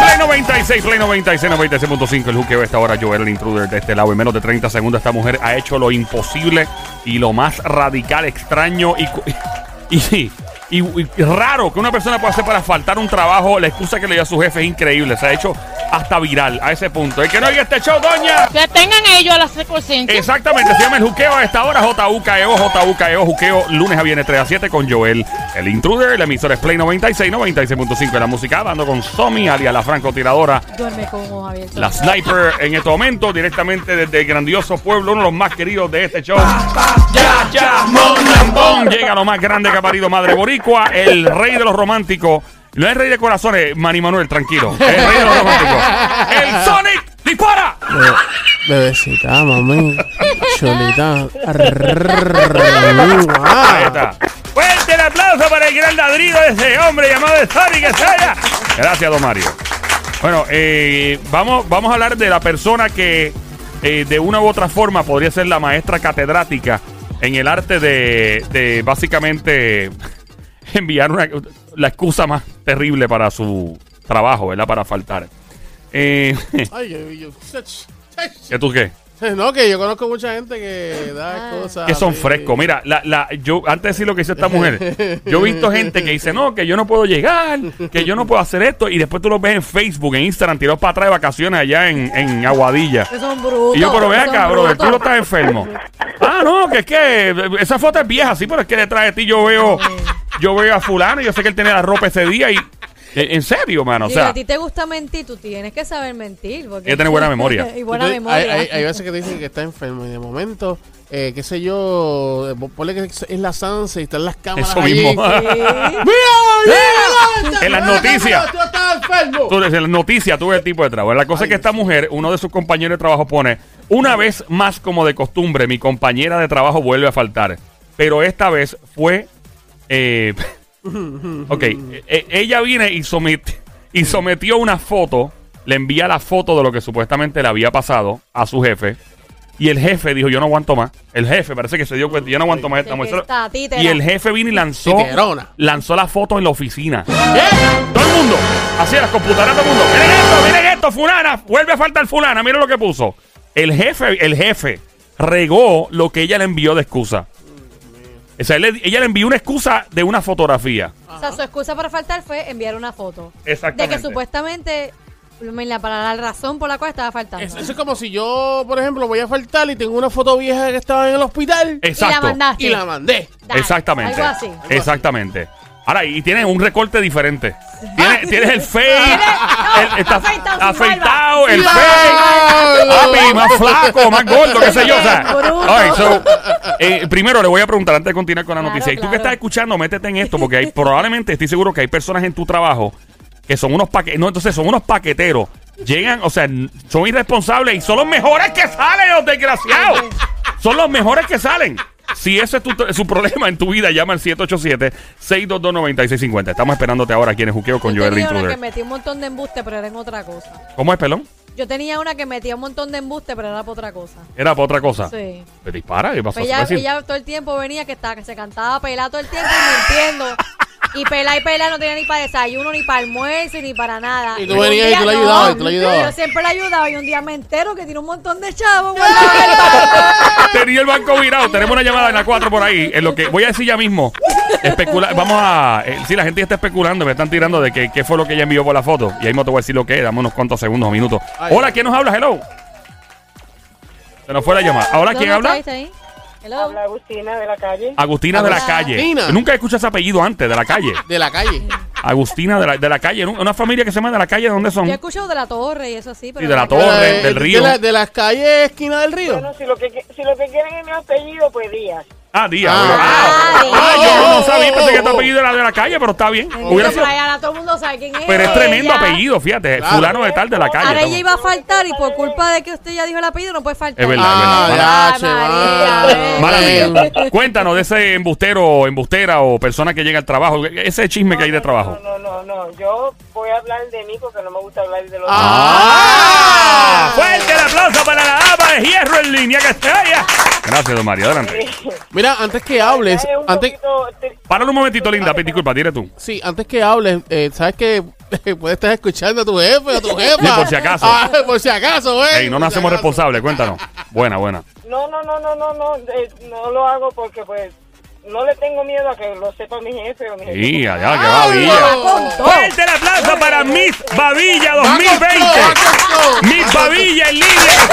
Play 96, Play 96, 96.5. El juqueo esta hora, Joel, el intruder de este lado. En menos de 30 segundos, esta mujer ha hecho lo imposible y lo más radical, extraño y, y, y- y raro que una persona pueda hacer para faltar un trabajo. La excusa que le dio a su jefe es increíble. Se ha hecho hasta viral a ese punto. El que no oiga este show, doña. Que tengan ellos la secuencia. Exactamente, se llama el juqueo a esta hora, JUKEO, JUKEO, juqueo, lunes a viernes 3 a 7 con Joel, el intruder, el emisor es Play 96, 96.5 de la música, dando con Somi, alias la francotiradora, Duerme con ojos abiertos. la sniper en este momento, directamente desde el grandioso pueblo, uno de los más queridos de este show. Ya, ya, Monambón, llega lo más grande que ha parido Madre Boricua, el rey de los románticos. No es rey de corazones, Manny Manuel, tranquilo. El rey de los románticos. El Sonic, dispara. Be- bebecita, mami. Cholita. Ahí está. Fuerte el aplauso para el gran ladrido de ese hombre llamado Sonic Estrella. Gracias, don Mario. Bueno, eh, vamos, vamos a hablar de la persona que eh, de una u otra forma podría ser la maestra catedrática en el arte de, de básicamente enviar una, la excusa más terrible para su trabajo, ¿verdad? Para faltar. Eh, Ay, yo, yo- ¿Qué tú qué? No, que yo conozco mucha gente que da Ah. cosas. que son frescos. Mira, la, la, yo, antes de decir lo que hizo esta mujer, yo he visto gente que dice, no, que yo no puedo llegar, que yo no puedo hacer esto, y después tú los ves en Facebook, en Instagram, tirados para atrás de vacaciones allá en, en Aguadilla. Que son brutos. Y yo, pero son acá, brother, tú no estás enfermo. Ah, no, que es que esa foto es vieja, sí, pero es que detrás de ti yo veo, yo veo a fulano y yo sé que él tiene la ropa ese día y... En en serio, mano, o sea... a ti te gusta mentir, tú tienes que saber mentir. Porque Hay que tener buena memoria. y buena Entonces, memoria. Hay, hay- hay veces que te dicen que está enfermo y de momento, eh, qué sé yo, eh, ponle que es la Sansa y están las cámaras Eso allí. mismo. ¡Mira, mira! En las Mira, noticias. Tú estás enfermo. Tú desde la noticia tuve el tipo de trabajo. La cosa es que esta mujer, uno de sus compañeros de trabajo pone, una vez más como de costumbre, mi compañera de trabajo vuelve a faltar. Pero esta vez fue... eh, ok, e- ella viene y, somet- y sometió una foto, le envía la foto de lo que supuestamente le había pasado a su jefe. Y el jefe dijo, yo no aguanto más. El jefe parece que se dio cuenta, yo no aguanto más esta mujer. está títera. Y el jefe vino y lanzó, Titerona. lanzó la foto en la oficina. Todo el mundo. Así las computadoras, todo el mundo. Miren esto, miren esto, fulana. Vuelve a faltar fulana. Miren lo que puso. El jefe, el jefe regó lo que ella le envió de excusa. O sea, él ella le envió una excusa de una fotografía. O sea, su excusa para faltar fue enviar una foto. Exactamente. De que supuestamente, la- para la razón por la cual estaba faltando. Es- Eso es como si yo, por ejemplo, voy a faltar y tengo una foto vieja que estaba en el hospital Exacto. mandaste. y la mandé. Dale, Exactamente. Algo así. Exactamente. Ahora, y tienes un recorte diferente. Tienes, tienes el fake. el- está afeitado el fake. Papi, más flaco, más gordo, qué sé yo. O sea, Bruto. Alright, so, eh, primero le voy a preguntar antes de continuar con la Claro, noticia. Y tú que claro. estás escuchando, métete en esto, porque hay, probablemente estoy seguro que hay personas en tu trabajo que son unos paqueteros. No, entonces son unos paqueteros. Llegan, o sea, n- son irresponsables y son los mejores que salen, los desgraciados. Son los mejores que salen. Si ese es tu, su problema en tu vida, llama al 787-622-9650. Estamos esperándote ahora aquí en el Juqueo con Yo Joel tenía una que metía un montón de embuste, pero era en otra cosa. ¿Cómo es, pelón? Yo tenía una que metía un montón de embuste, pero era para otra cosa. Era para otra cosa. Sí. Pero dispara, ¿qué pasó? Pues ¿Qué va ella, decir? ella todo el tiempo venía que estaba, que se cantaba pelada todo el tiempo y mintiendo. Y pelá y pelá no tenía ni para desayuno, ni para almuerzo, ni para nada. Y tú venías y tú la no, ayudabas, y tú la ayudabas. Yo siempre la ayudaba y un día me entero que tiene un montón de chavos. Tenía el banco virado. Tenemos una llamada en la 4 por ahí. En lo que voy a decir ya mismo. Especula vamos a. Eh, sí, la gente ya está especulando. Me están tirando de que qué fue lo que ella envió por la foto. Y ahí mismo te voy a decir lo que es. Dame unos cuantos segundos o minutos. Ay. Hola, ¿quién nos habla? Hello. Se nos fue la llamada. Hola, ¿quién ¿Dónde habla? está? ¿Está ahí? Hello. Habla Agustina de la calle. Agustina de la calle. Agustina. Nunca escuché ese apellido antes, de la calle. De la calle. Agustina de la, de la calle. Una familia que se llama de la calle, ¿de dónde son? Yo he escuchado de la torre y eso sí, pero Sí, de la torre. De- del de río. la- de las calles esquina del río. Bueno, si lo que si lo que quieren es mi apellido, pues Díaz. Ah, Díaz. Ah. Ah, Ah, Ah, yo no oh, sabía, oh, pensé que tu oh. apellido era de la calle, pero está bien. Hubiera sido- pero ahora todo el mundo sabe quién es. Pero es tremendo ella. apellido, fíjate. Claro. Fulano de tal de la calle. Ahora ella iba a faltar y por culpa de que usted ya dijo el apellido no puede faltar. Es verdad, Ah, es verdad. María, eh. Mala mía. Cuéntanos de ese embustero, embustera o persona que llega al trabajo. Ese chisme que hay de trabajo. No, no, no, no. Yo voy a hablar de mí porque no me gusta hablar de los ¡Ah! Fuerte el aplauso para la dama de hierro en línea que está allá. Gracias, don Mario. Adelante. Mira, antes que hables, un antes, poquito Páralo un momentito, Linda. Disculpa, dile tú. sí, antes que hables, eh, sabes que puedes estar escuchando a tu jefe o a tu jefa. Sí, por si acaso. Ah, por si acaso, güey. Ey, no nos hacemos responsables, cuéntanos. Buena, buena. No, no, no, no, no, no, eh, no lo hago porque pues no le tengo miedo a que lo sepa mi jefe o mi jefe. Sí, allá, que babilla. Fuerte el aplauso para Miss Babilla Va con 2020. todo, va con todo. Miss Babilla en línea.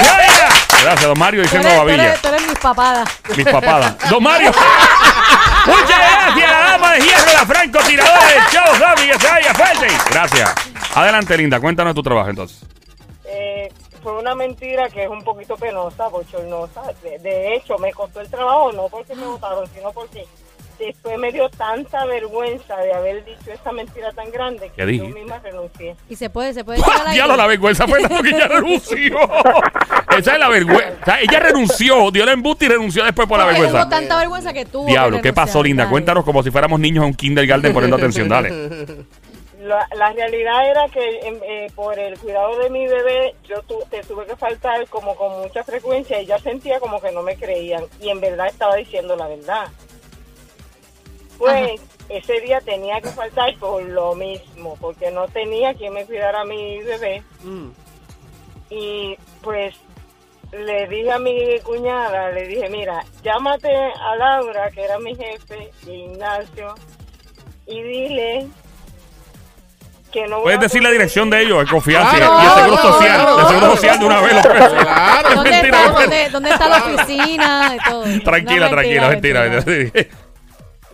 Gracias, don Mario diciendo Babilla. tú eres mis papadas. Mis papadas. Don Mario. Muchas gracias, la dama de hierro, la francotiradora del show, Sammy, que se vaya fuerte. Gracias. Adelante, Linda, cuéntanos tu trabajo entonces. Fue una mentira que es un poquito penosa, bochornosa. De, de hecho, me costó el trabajo no porque me votaron, sino porque después me dio tanta vergüenza de haber dicho esa mentira tan grande ¿Qué que yo misma renuncié. Y se puede, se puede ahí. Diablo, la vergüenza fue tanto que ella renunció. Esa es la vergüenza. O sea, ella renunció, dio el embuste y renunció después por la vergüenza. Hubo tanta vergüenza que tuvo. Diablo, que ¿qué pasó, Linda? dale. Cuéntanos como si fuéramos niños en un kindergarten poniendo atención. Dale. La, la realidad era que em, eh, por el cuidado de mi bebé yo tu- te tuve que faltar como con mucha frecuencia y ya sentía como que no me creían y en verdad estaba diciendo la verdad. Pues ese día tenía que faltar por lo mismo, porque no tenía quien me cuidara a mi bebé Mm. y pues le dije a mi cuñada, le dije, mira, llámate a Laura, que era mi jefe, y Ignacio, y dile que no voy Puedes a decir la dirección de ir". ellos, en confianza. Claro, y el seguro claro, social. claro, el seguro claro. social de una vez lo ofrece. Claro. Es ¿Dónde mentira, está, es mentira. dónde, ¿Dónde está la oficina? Y todo. Tranquila, No, tranquila, mentira.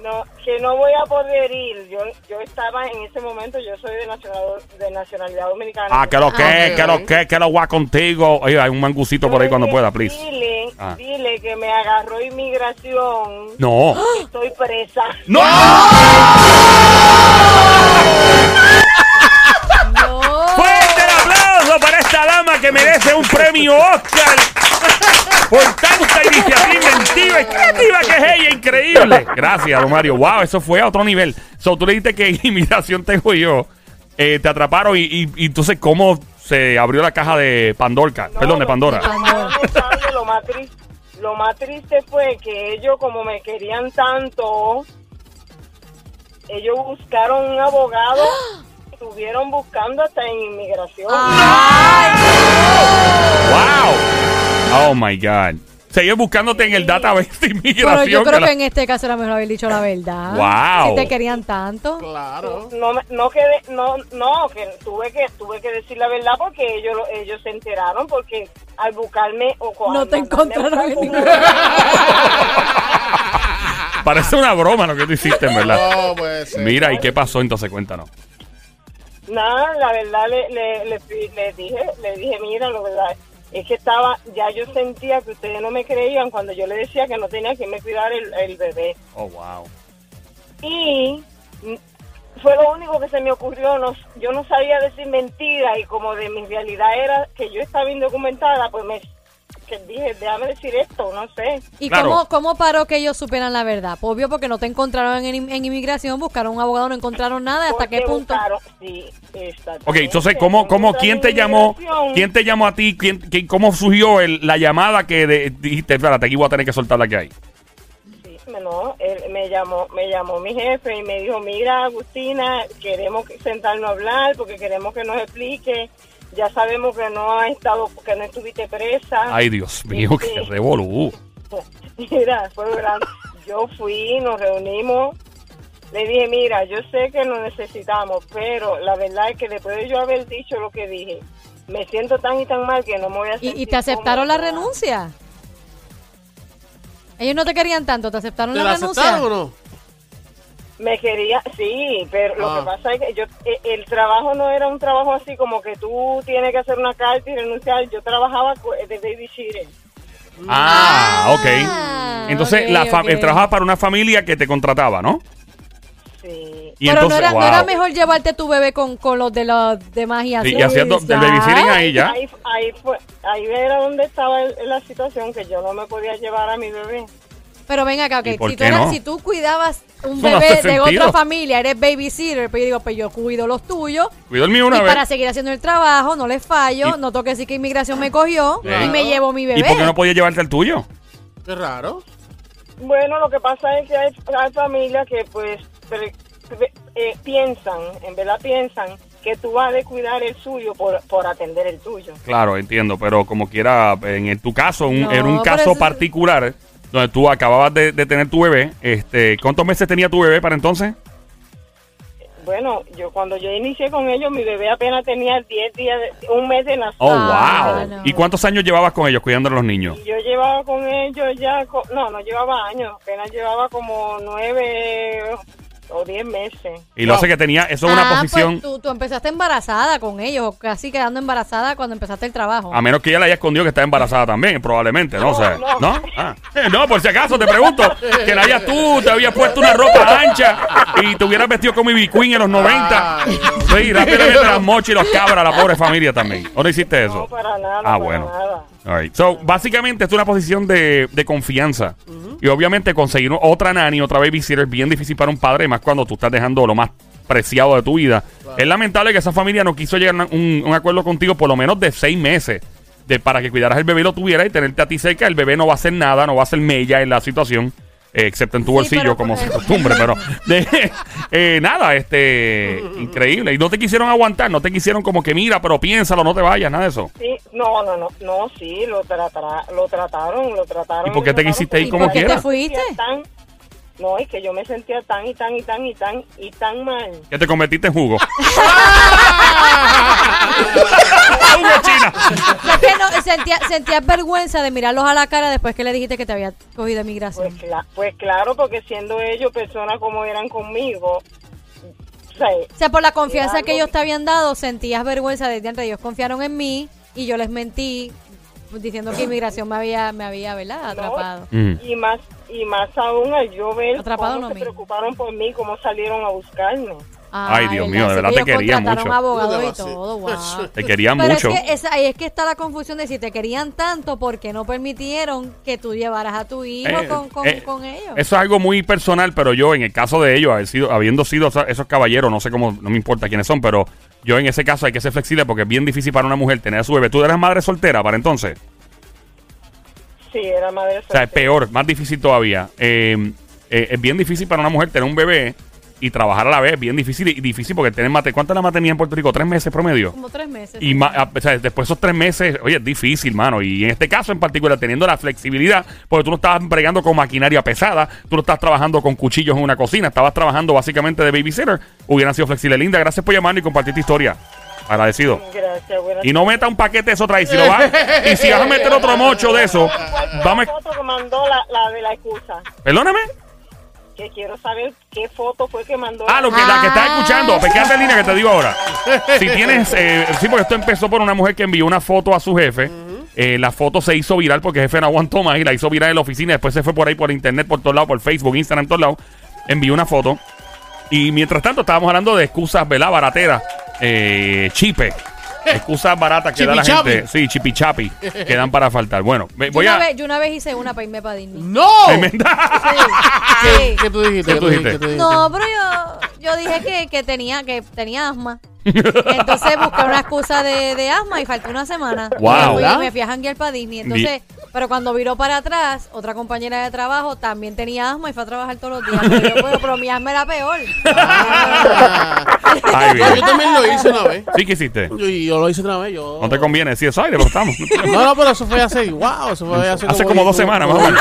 No, que no voy a poder ir. Yo, yo estaba en ese momento, yo soy de, nacional, de nacionalidad dominicana. Ah, que lo que, Ah, que lo que, que lo va contigo. Oye, hay un mangucito por ahí cuando pueda, please. Dile, Ah. dile que me agarró inmigración. No. Estoy presa. ¡No! No. ¡Fuerte el aplauso para esta dama que merece un premio Oscar! Por tanta iniciativa inventiva y creativa que es ella, increíble. Gracias, don Mario. Wow, eso fue a otro nivel. So, tú le dijiste que inmigración tengo yo. Eh, te atraparon y, y, y entonces, ¿cómo se abrió la caja de Pandorca? No, Perdón, de Pandora. no, no, lo, más triste, lo más triste fue que ellos, como me querían tanto, ellos buscaron un abogado, estuvieron buscando hasta en inmigración. ¡Wow! Oh my God. Seguí buscándote en el database de inmigración. Pero yo creo la- que en este caso era mejor haber dicho la verdad. Wow. Si te querían tanto. Claro. No, me- no quedé, no, no, que tuve que tuve que decir la verdad porque ellos lo- ellos se enteraron porque al buscarme o cuando No te encontraron en ningún- Parece una broma lo que tú hiciste, en verdad. No, puede ser. Mira, ¿y qué pasó entonces? Cuéntanos. Nada, la verdad le, le, le, fui- le dije, le dije, mira, la verdad es que estaba, ya yo sentía que ustedes no me creían cuando yo le decía que no tenía quien me cuidar el, el bebé. Oh, wow. Y fue lo único que se me ocurrió, no, yo no sabía decir mentira y como de mi realidad era que yo estaba indocumentada, pues me que dije, déjame decir esto, no sé. ¿Y Claro. cómo, cómo paró que ellos supieran la verdad? Pues Obvio, porque no te encontraron en, en inmigración, buscaron un abogado, no encontraron nada. ¿Hasta Porque qué punto? buscaron- sí, exactamente. Ok, entonces, ¿cómo, cómo, quién te llamó? ¿Quién te llamó a ti? ¿Quién, quién- ¿Cómo surgió el- la llamada que de- dijiste, espérate, aquí voy a tener que soltar la que hay? Sí, no, él me llamó, me llamó mi jefe y me dijo, mira, Agustina, queremos que- sentarnos a hablar porque queremos que nos explique. Ya sabemos que no ha estado, que no estuviste presa. Ay, Dios mío, qué Sí. revolú. Mira, fue grande. Yo fui, nos reunimos. Le dije, mira, yo sé que nos necesitamos, pero la verdad es que después de yo haber dicho lo que dije, me siento tan y tan mal que no me voy a sentir ¿Y, y te aceptaron la renuncia? Ellos no te querían tanto, ¿te aceptaron ¿Te la la renuncia? aceptaron o no? Me quería, sí, pero lo Ah. que pasa es que yo, eh, el trabajo no era un trabajo así como que tú tienes que hacer una carta y renunciar. Yo trabajaba de babysitter. Ah, ok. Ah, Entonces, ok, la fa- ok. eh, trabajaba para una familia que te contrataba, ¿no? Sí. Y Pero entonces, no, era, no era mejor llevarte tu bebé con, con los de los demás y así. Sí, y haciendo del babysitting ahí ya. Ahí, ahí, fue, ahí era donde estaba el- la situación que yo no me podía llevar a mi bebé. Pero ven acá, ¿Y ok, por si, tú eras- no? si tú cuidabas un Eso bebé de sentido. otra familia, eres babysitter, pues yo digo, pues yo cuido los tuyos. Cuidó el mío una y vez. para seguir haciendo el trabajo, no les fallo, Y- no toque decir que inmigración me cogió Claro. y me llevo mi bebé. ¿Y por qué no podía llevarte el tuyo? Qué raro. Bueno, lo que pasa es que hay, hay familias que pues pre- pre- eh, piensan, en verdad piensan que tú vas a descuidar el suyo por, por atender el tuyo. Claro, entiendo, pero como quiera, en, tu caso, un- No, en un pero caso particular, donde tú acababas de, de tener tu bebé, este, ¿cuántos meses tenía tu bebé para entonces? Bueno, yo cuando yo inicié con ellos, mi bebé apenas tenía 10 días, de- un mes de nacido. Oh, Ah, wow. no. ¿Y cuántos años llevabas con ellos cuidando a los niños? Yo llevaba con ellos ya, no, no llevaba años, apenas llevaba como 9 o 10 meses. Y lo hace que tenía, eso es una Ah, posición, Pues tú, tú empezaste embarazada con ellos, o casi quedando embarazada cuando empezaste el trabajo. a menos que ella le haya escondido que está embarazada también, probablemente, no, No, sé. no. ¿No? Ah. Eh, No, por si acaso te pregunto, que la hayas tú, te habías puesto una ropa ancha y te hubieras vestido como Ivy Queen en los 90. Ay, Sí, rápidamente las mochas y los cabras, la pobre familia también. ¿O no hiciste eso? No, para nada, Ah, para bueno. nada. All right. So, básicamente, es una posición de, de confianza. Y obviamente, conseguir otra nanny, otra babysitter, es bien difícil para un padre, más cuando tú estás dejando lo más preciado de tu vida. Es lamentable que esa familia no quiso llegar a un, un acuerdo contigo por lo menos de seis meses. De, para que cuidaras el bebé y lo tuvieras y tenerte a ti cerca. El bebé no va a hacer nada, no va a hacer mella en la situación. Eh, excepto en tu Sí, bolsillo, pero- como se costumbre, pero de, eh, nada, este increíble. Y no te quisieron aguantar, no te quisieron como que mira, pero piénsalo, no te vayas, nada de eso. Sí, no, no, no, no, sí, lo, tratará, lo trataron, lo trataron. ¿Y por qué te quisiste ir ¿Y como por qué quiera? te fuiste? No, es que yo me sentía tan y tan y tan y tan y tan mal. Que te convertiste en jugo. jugo china. Es que no, sentía- sentías vergüenza de mirarlos a la cara después que le dijiste que te había cogido Pues, emigración. cla- pues claro, porque siendo ellos personas como eran conmigo, o sea, O sea, por la confianza que ellos te habían dado, sentías vergüenza de entre ellos confiaron en mí y yo les mentí pues, diciendo que inmigración me había, me había, ¿verdad? Atrapado. Mm. y más y más aún al yo ver Atrapado cómo no se preocuparon por mí, cómo salieron a buscarme. Ay, Dios mío, de verdad te querían mucho. abogados y ¿Cómo te va a todo, wow. Te querían Pero mucho. es que esa- ahí es que está la confusión de si te querían tanto porque no permitieron que tú llevaras a tu hijo Eh, con, con, eh, con ellos. Eso es algo muy personal, pero yo, en el caso de ellos, haber sido, habiendo sido esa- esos caballeros, no sé cómo, no me importa quiénes son, pero yo en ese caso hay que ser flexible porque es bien difícil para una mujer tener a su bebé. ¿Tú eras madre soltera para entonces? Sí, era madre O sea, es peor, más difícil todavía. Eh, eh, es bien difícil para una mujer tener un bebé y trabajar a la vez. Bien difícil y difícil porque tener mate. ¿Cuánto es la maternidad en Puerto Rico? ¿Tres meses promedio? Como tres meses. Y ma- a- o sea, después de esos tres meses, oye, es difícil, mano. Y en este caso en particular, teniendo la flexibilidad, porque tú no estabas bregando con maquinaria pesada, tú no estabas trabajando con cuchillos en una cocina, estabas trabajando básicamente de babysitter, hubieran sido flexibles. Linda, gracias por llamarnos y compartir tu historia. Agradecido. Gracias, buenas Y no meta un paquete de eso otra vez. Si lo vas, y si vas a meter otro mocho de eso, ¿Cuál fue vamos. la foto que mandó la, la de la excusa? Perdóname. Que quiero saber qué foto fue que mandó. Ah, lo que, la que estás Ah. escuchando. Pues quédate en línea que te digo ahora. Si tienes, eh, sí, porque esto empezó por una mujer que envió una foto a su jefe. Eh, la foto se hizo viral porque el jefe no aguantó más y la hizo viral en la oficina. Después se fue por ahí por internet, por todos lados, por Facebook, Instagram, todos lados. Envió una foto. Y mientras tanto estábamos hablando de excusas, ¿verdad? Barateras. Eh, chipe. Excusas baratas que da la Chipichapi. gente. Sí, chipichapi. que dan para faltar. Bueno, me- Yo voy una a. vez, yo una vez hice una para irme para Disney. ¡No! Sí, sí. ¿Qué tú dijiste? ¿Qué tú dijiste? ¿Qué tú dijiste? No, pero yo, yo dije que, que tenía que tenía asma. Entonces busqué una excusa de, de asma y faltó una semana. Wow. Y me fui, fui a janguear para Disney. Entonces, pero cuando viró para atrás, otra compañera de trabajo también tenía asma y fue a trabajar todos los días. Pero, yo, pero, pero mi asma era peor. Ah. Ay, No, yo también lo hice una vez. Sí, ¿qué hiciste? Yo, y yo lo hice una vez. Yo... No te conviene. Sí, es aire, pero estamos. No, no, pero eso fue hace. ¡Wow! Eso fue hace, Hace como dos semanas, más o menos.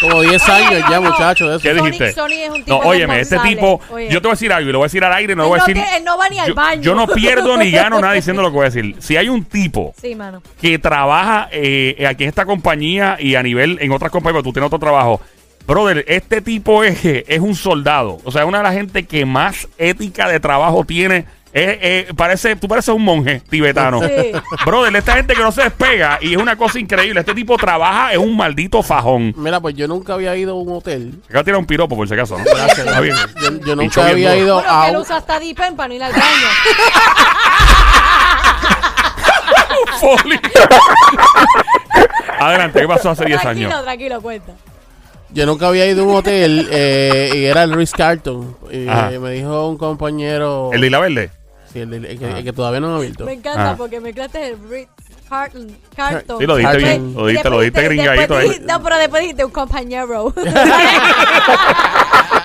Como 10 años ya, muchachos. de eso. ¿Qué dijiste? Sony es un tipo No, óyeme, este tipo, Oye. yo te voy a decir algo y lo voy a decir al aire, no lo voy a decir. él no va ni al yo, baño. yo no pierdo ni gano nada diciendo lo que voy a decir. Si hay un tipo Sí, mano. que trabaja eh, aquí en esta compañía y a nivel en otras compañías, pero tú tienes otro trabajo. Brother, este tipo es, es un soldado. O sea, una de las gente que más ética de trabajo tiene. Eh, parece, tú pareces un monje tibetano. Sí. Brother, esta gente que no se despega y es una cosa increíble. Este tipo trabaja en un maldito fajón. Mira, pues yo nunca había ido a un hotel. Acá va a tirar un piropo por si acaso, ¿no? Gracias. Está bien. Yo, nunca había ido Bueno, a que él usa hasta Dipen para no ir al baño. Adelante, ¿qué pasó hace 10 tranquilo, años? tranquilo, cuenta. Yo nunca había ido a un hotel eh, y era el Ritz Carlton. Y Ajá. me dijo un compañero... ¿El de Isla Verde? Sí, el, de- el que, el que todavía no ha abierto. Me encanta Ah. porque mezclaste el Ritz Carton. Carton. Sí, lo dijiste Carton. bien. Lo dijiste, lo dijiste Después- gringadito ahí. No, pero después dijiste un compañero.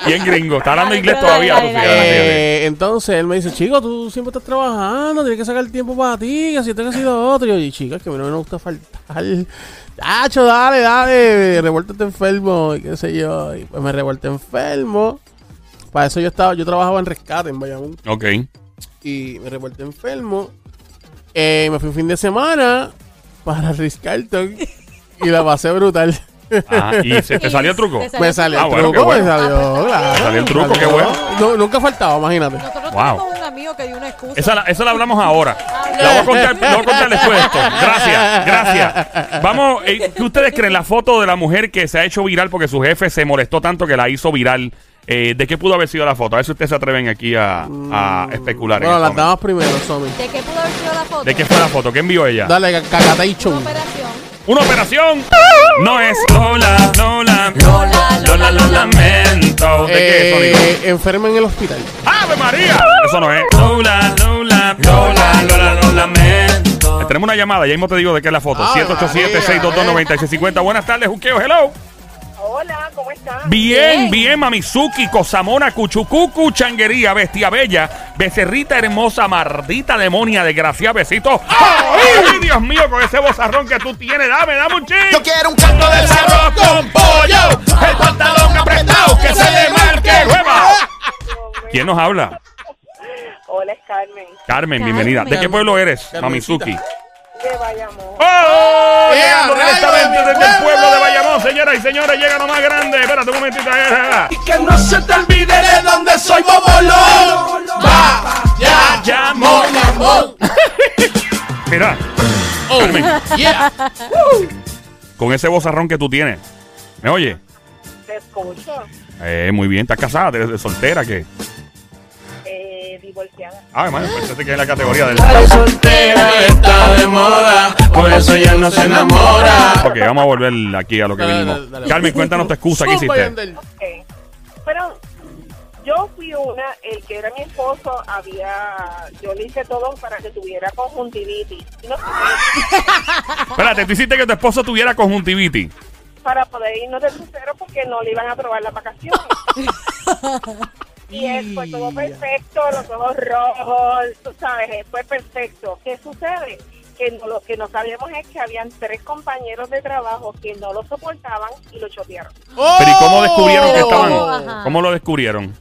Bien gringo. Está hablando inglés todavía. Eh, entonces él me dice, chico, tú siempre estás trabajando, tienes que sacar tiempo para ti, que si te ha sido otro. Y yo, y chica, es que a mí no me gusta faltar. Hacho, dale, dale, revuélvete enfermo, y qué sé yo. Y pues me revuelto enfermo. Para eso yo estaba, yo trabajaba en rescate en Bayamón. Ok. Y me revuelto enfermo. Eh, me fui un fin de semana para Ritz Carlton y la pasé brutal. Ajá. ¿Y se te salió el truco? Te Me salió Ah, el bueno, qué truco, bueno. me salió, Ah, claro. Me salió el truco, qué bueno. No, nunca faltaba, imagínate. Nosotros Wow. tenemos un amigo que dio una excusa. Esa la, esa la hablamos ahora. La voy a contar, voy a contar después de esto. Gracias, gracias. Vamos, eh, ¿qué ustedes creen? La foto de la mujer que se ha hecho viral porque su jefe se molestó tanto que la hizo viral. Eh, ¿De qué pudo haber sido la foto? A ver si ustedes se atreven aquí a, a especular. en Bueno, este las momento. damas primero, Somi. ¿De qué pudo haber sido la foto? ¿De qué fue la foto? ¿Qué envió ella? Dale, ca- cacatation. Una operación. ¡Una operación! No es Lola, Lola, Lola, Lola, lo lamento. ¿De qué es, Sónico? Eh, enferma en el hospital. ¡Ave María! Eso no es. Lola, Lola, Lola, Lola, lo lamento. Tenemos una llamada, ya mismo te digo de qué es la foto. Ave 787-622-9650. Buenas tardes, Juqueo, hello. Hola, ¿cómo estás? Bien, Bien. bien, Mamizuki, Cosamona, Cuchucucu, Changuería, Bestia Bella, Becerrita Hermosa, Mardita Demonia, Desgracia, Besito. ¡Ay, Dios mío, con ese bozarrón que tú tienes! ¡Dame, dame un ching! Yo quiero un canto del cerro con pollo. el pantalón apretado, que se le marque hueva. ¿Quién nos habla? Hola, es Carmen, Carmen, Carmen. bienvenida. ¿De qué pueblo eres, Carmencita. Mamizuki? De Bayamón. ¡Oh! ¡Eh, Llegando directamente de desde el pueblo! de Bayamón, señoras y señores, llega lo más grande. Espérate un momentito. eh, eh, eh. Y que no se te olvide de dónde soy bobolón. Va, ya, Bayamón. Mira, Oh, Carmen, yeah. con ese bozarrón que tú tienes. ¿Me oye? Te escucho, Eh, muy bien, ¿estás casada? ¿Eres soltera? ¿Qué? Divorciada. Ah, hermano, pensé que es la categoría del... La soltera está de moda, por eso ya no se enamora. Ok, vamos a volver aquí a lo que Dale, vinimos. dale, dale. Carmen, cuéntanos tu excusa. ¿Qué Zumba, hiciste? Yandel. Ok. Pero yo fui una, el que era mi esposo, había, yo le hice todo para que tuviera conjuntivitis. No Espérate, tú hiciste que tu esposo tuviera conjuntivitis. para poder irnos de crucero porque no le iban a aprobar las vacaciones. y él fue todo perfecto, los ojos rojos, tú sabes, él fue perfecto. ¿Qué sucede? Que no, lo que no sabíamos es que habían tres compañeros de trabajo que no lo soportaban y lo chotearon. Pero ¿y cómo descubrieron que Oh. estaban? Ajá. ¿Cómo lo descubrieron?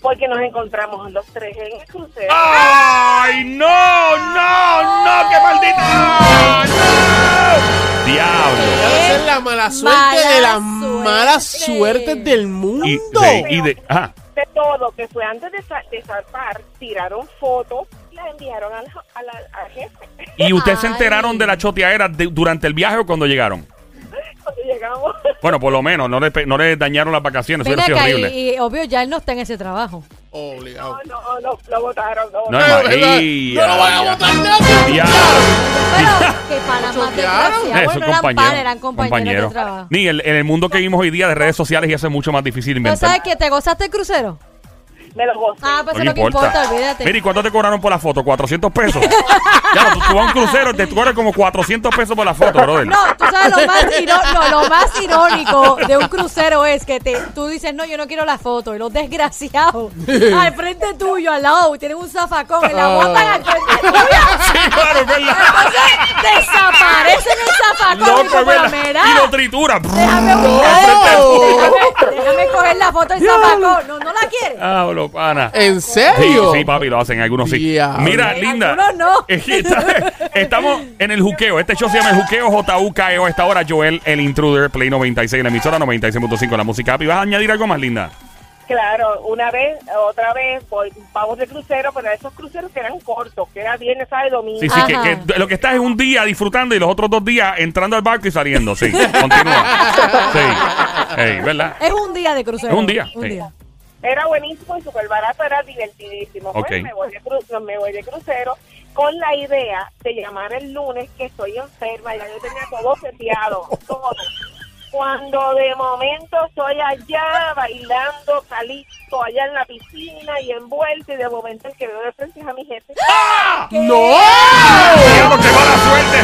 Porque nos encontramos los tres en el crucero. ¡Ay, no! ¡No! ¡No! ¡Qué maldita! ¡No! ¡Diablo! Esa es la mala suerte Mala de las suerte. malas suertes del mundo. Y de, y de, ajá. De todo, que fue antes de, sa- de zarpar, tiraron fotos y la enviaron al, a la- al jefe. ¿Y ustedes se enteraron de la choteadera de- durante el viaje o cuando llegaron? Cuando llegamos, Bueno, por lo menos, no le, pe- no le dañaron las vacaciones, eso Ven hubiera sido acá, horrible. y, y obvio ya él no está en ese trabajo. Obligado. no, no, no, lo votaron. No, No, no. es más. Eh, ¿verdad? ¡Ey, No lo van a ya, votar ya. Pero que para más desgracia. Bueno, eran compañeros, pan, eran compañeros de trabajo. Ni el- en el mundo que vivimos hoy día de redes sociales y hace mucho más difícil ¿No inventar. sabes que te gozaste el crucero? Me lo gocé. Ah, pues No eso es lo que importa, olvídate. Mira, ¿y cuánto te cobraron por la foto? ¿400 pesos? ya, tú, tú vas a un crucero, te cobran como 400 pesos por la foto, brother. No, tú sabes lo más, no, lo más irónico de un crucero es que te, tú dices, no, yo no quiero la foto. Y los desgraciados al frente tuyo, al lado, tienen un zafacón y la botan al frente tuyo. Sí, claro, es verdad. Entonces desaparecen el zafacón. y como, mira, lo tritura. déjame buscar. Déjame, coger la foto del zafacón. No, no la quieres. Ah, lo pana. ¿En Sí, serio? sí, papi, lo hacen, algunos sí. Mira, linda. algunos no. Está- Estamos en el juqueo. Este show se llama el juqueo JUKEO. Esta hora, Joel, el intruder, Play 96, la emisora 96.5, la música. ¿Y vas a añadir algo más, linda? Claro, una vez, otra vez, voy, vamos de crucero, pero esos cruceros que eran cortos, que era viernes, sábado y domingo. Sí, sí, que, lo que estás es un día disfrutando y los otros dos días entrando al barco y saliendo. Sí, continúa. Sí, Ey, ¿verdad? Es un día de crucero. Es un día, Un sí. día. Era buenísimo y súper barato, era divertidísimo. Pues Ok. me, voy de cru- me voy de crucero con la idea de llamar el lunes que estoy enferma, ya yo tenía todo seteado, todo. Cuando de momento estoy allá bailando calixto allá en la piscina y envuelta y de momento el que veo de frente es a mi jefe. ¡No! Diablo, qué mala suerte.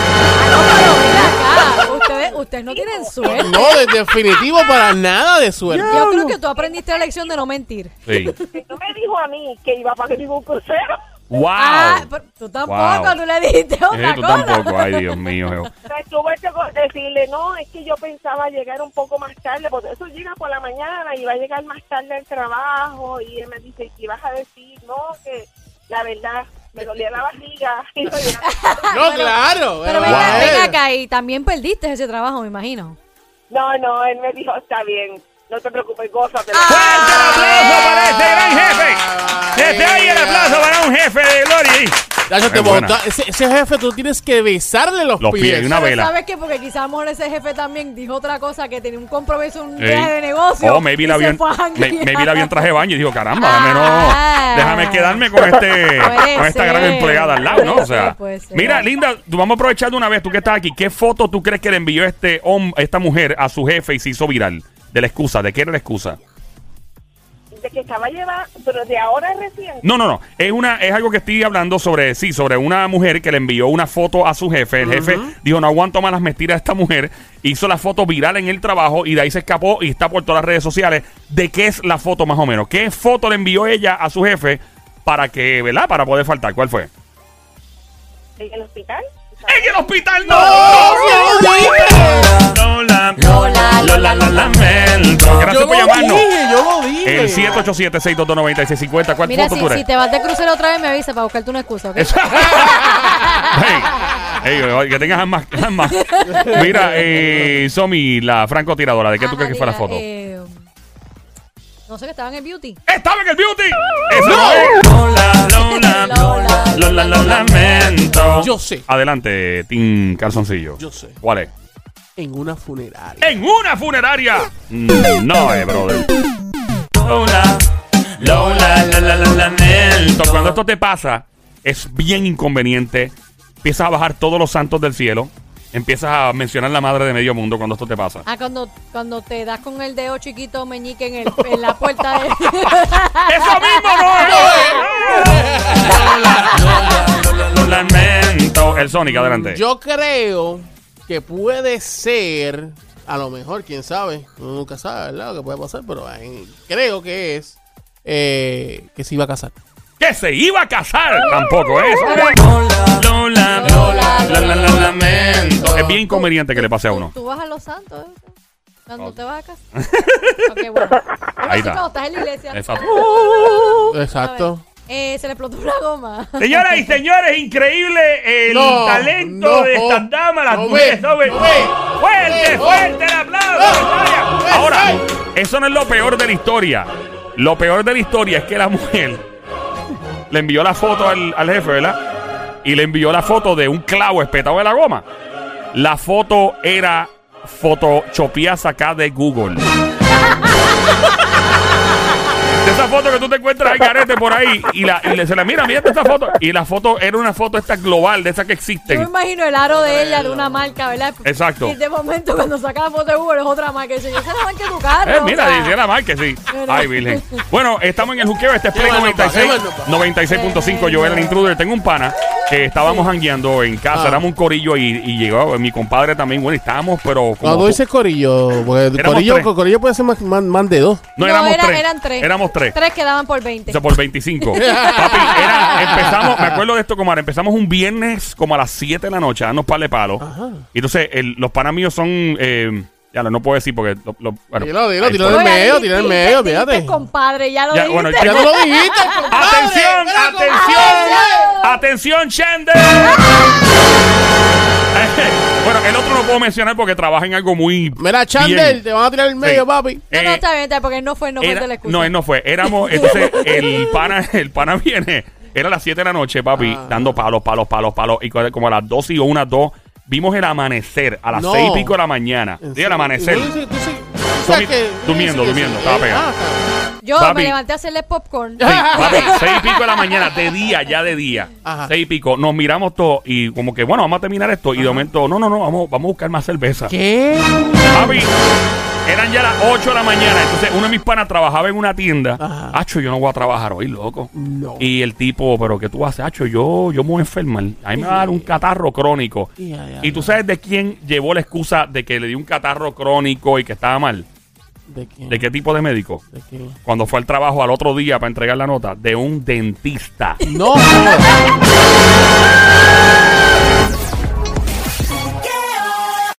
No, pero mira acá, ustedes, ustedes no tienen suerte. No, de definitivo para nada de suerte. Yo creo que tú aprendiste la lección de no mentir. Sí. No me dijo a mí que iba para ningún crucero. Wow. Ah, pero tú tampoco, Wow. tú le dijiste Eh, otra tú cosa. tampoco. Ay, Dios mío. Entonces tuve que decirle, no, es que yo pensaba llegar un poco más tarde, porque eso llega por la mañana y va a llegar más tarde al trabajo. Y él me dice, ¿qué vas a decir? No, que la verdad, me dolía la barriga. Y no llegaba. No, claro. Pero venga, venga acá y también perdiste ese trabajo, me imagino. no, no, él me dijo, está bien, no te preocupes, gózate. ¡Fuerte el aplauso para este gran jefe! Desde ahí el aplauso para un jefe de Gloria. Te bota- ese, ese jefe tú tienes que besarle los, Los pies, pies. una Pero vela. ¿Sabes qué? Porque quizás a lo mejor ese jefe también dijo otra cosa, que tenía un compromiso, un Ey. viaje de negocio. Oh, maybe y la se vio en, fue a may- janguear. maybe la vio en traje de baño y dijo, caramba, déjame, no, Ah. déjame quedarme con este Puede con esta gran ser, empleada al lado, ¿no? O puede sea, ser, puede ser. mira, Linda, tú vamos a aprovechar de una vez, tú que estás aquí, ¿qué foto tú crees que le envió este hom- esta mujer a su jefe y se hizo viral? De la excusa, ¿de qué era la excusa? De que estaba llevando, pero de ahora recién. No, no, no. Es una, es algo que estoy hablando sobre, sí, sobre una mujer que le envió una foto a su jefe. El jefe dijo, no aguanto más las mentiras de esta mujer. Hizo la foto viral en el trabajo y de ahí se escapó y está por todas las redes sociales. ¿De qué es la foto más o menos? ¿Qué foto le envió ella a su jefe para que, ¿verdad? Para poder faltar. ¿Cuál fue? En el hospital. ¡En el hospital! ¡No! ¡No! Lola, Lola, Lola, lo lamento. Gracias Yo por lo llamarnos. dije, yo lo dije. El 787-622-9650. ¿Cuál Mira, si, tú eres? si te vas de crucero otra vez, me avisa para buscarte una excusa, ¿ok? Hey, hey, que tengas más, más. Mira, eh, Somi, la francotiradora, ¿de qué tú Ajá, crees que fue la foto? eh, no sé, que estaba en el beauty. ¡Estaba en el beauty! ¡Eso no! Lola, Lola, lo lamento. Yo sé. Adelante, Tim Calzoncillo. Yo sé. ¿Cuál es? En una funeraria. ¡En una funeraria! Mm, No, eh, brother. Lola, Lola, Lola, lo lamento. Cuando esto te pasa, es bien inconveniente. Empiezas a bajar todos los santos del cielo. Empiezas a mencionar la madre de medio mundo cuando esto te pasa. Ah, cuando, cuando te das con el dedo chiquito meñique en, el, en la puerta de... ¡Eso mismo no es! Lola, Lo lamento. El Sonic, adelante. Yo creo que puede ser, a lo mejor, quién sabe, uno nunca sabe, ¿verdad? Lo que puede pasar, pero eh, creo que es eh, que se iba a casar. Que se iba a casar. Tampoco es. Lola, Lola, Lola, Lola, lo lamento. Es bien inconveniente que le pase a uno. ¿Tú vas a los santos? ¿eh? Cuando Ok. te vas a casar. ok, bueno. Ahí está. estás en la iglesia. Exacto. Exacto. Eh, se le explotó una goma. Señoras y señores, increíble el No, talento no, de estas damas, las no mujeres. fuerte, no, fuerte el aplauso. no, Victoria. no, Ahora, eso no es lo peor de la historia. Lo peor de la historia es que la mujer le envió la foto al, jefe, ¿verdad? Y le envió la foto de un clavo espetado de la goma. La foto era photoshopeada sacada de Google. De esa foto que tú te encuentras al carete por ahí y, la, y le, se la mira, mira esta foto. Y la foto era una foto esta global, de esas que Yo me existen. imagino el aro de ella de una marca, ¿verdad? Exacto. Y de momento cuando saca la foto de Google es otra marca. Y dice, esa es la marca de tu carro. Eh, mira, o sea. dice la marca, sí. Ay, virgen. Bueno, estamos en el juqueo. Este es Play Qué bueno, pa, 96. qué bueno, pa. 96.5. Yo era el intruder. Tengo un pana que estábamos jangueando en casa. Ah. Éramos un corillo y, y llegó mi compadre también. Bueno, y estábamos, pero. Como Cuando dices corillo, porque corillo, puede ser más, más, más de dos. No, No, éramos era- tres. eran tres. Éramos tres. Tres quedaban por 20. O sea, por 25. Papi, era, empezamos, me acuerdo de esto como ahora, empezamos un viernes como a las 7 de la noche a darnos par de palos. Ajá. Y entonces, el- los panas míos son, eh, ya no, no puedo decir porque, lo- lo- bueno. Dilo, dilo, ahí dilo en el medio, dijiste- tira en el medio, dijiste, fíjate. compadre, ya lo Ya, dijiste. bueno, Ya tú lo dijiste, compadre. Atención, Mira, atención, atención, Chandler. bueno, el otro no puedo mencionar porque trabaja en algo muy. Mira, Chandler, bien. te van a tirar en el medio, Sí. papi. No, no, Eh, está bien, está bien, porque él no fue, no fue Era- de la excusa. no, él no fue. Éramos, entonces, el pana, el pana viene. Era las 7 de la noche, papi, Ah. dando palos, palos, palos, palos. Y como a las 2 y o unas 2, vimos el amanecer a las No. 6 y pico de la mañana. ¿En Sí, el amanecer. Tú sí- tú tú durmiendo, durmiendo, estaba Eh, pegado. Yo Papi. me levanté a hacerle popcorn. Sí, papi, seis y pico de la mañana, de día, ya de día. Ajá. Seis y pico. Nos miramos todos y como que, bueno, vamos a terminar esto. Y de momento, no, no, no, vamos, vamos a buscar más cerveza. ¿Qué? Papi, eran ya las 8 de la mañana. Entonces, uno de mis panas trabajaba en una tienda. Ajá. Hacho, yo no voy a trabajar hoy, loco. No. Y el tipo, pero ¿qué tú haces? Hacho, yo, yo me voy a enfermar. A mí me va a dar un catarro crónico. Ya, ya, Y tú ya. sabes de quién llevó la excusa de que le dio un catarro crónico y que estaba mal. ¿De qué? ¿De qué tipo de médico? ¿De qué? Cuando fue al trabajo al otro día para entregar la nota, de un dentista. No.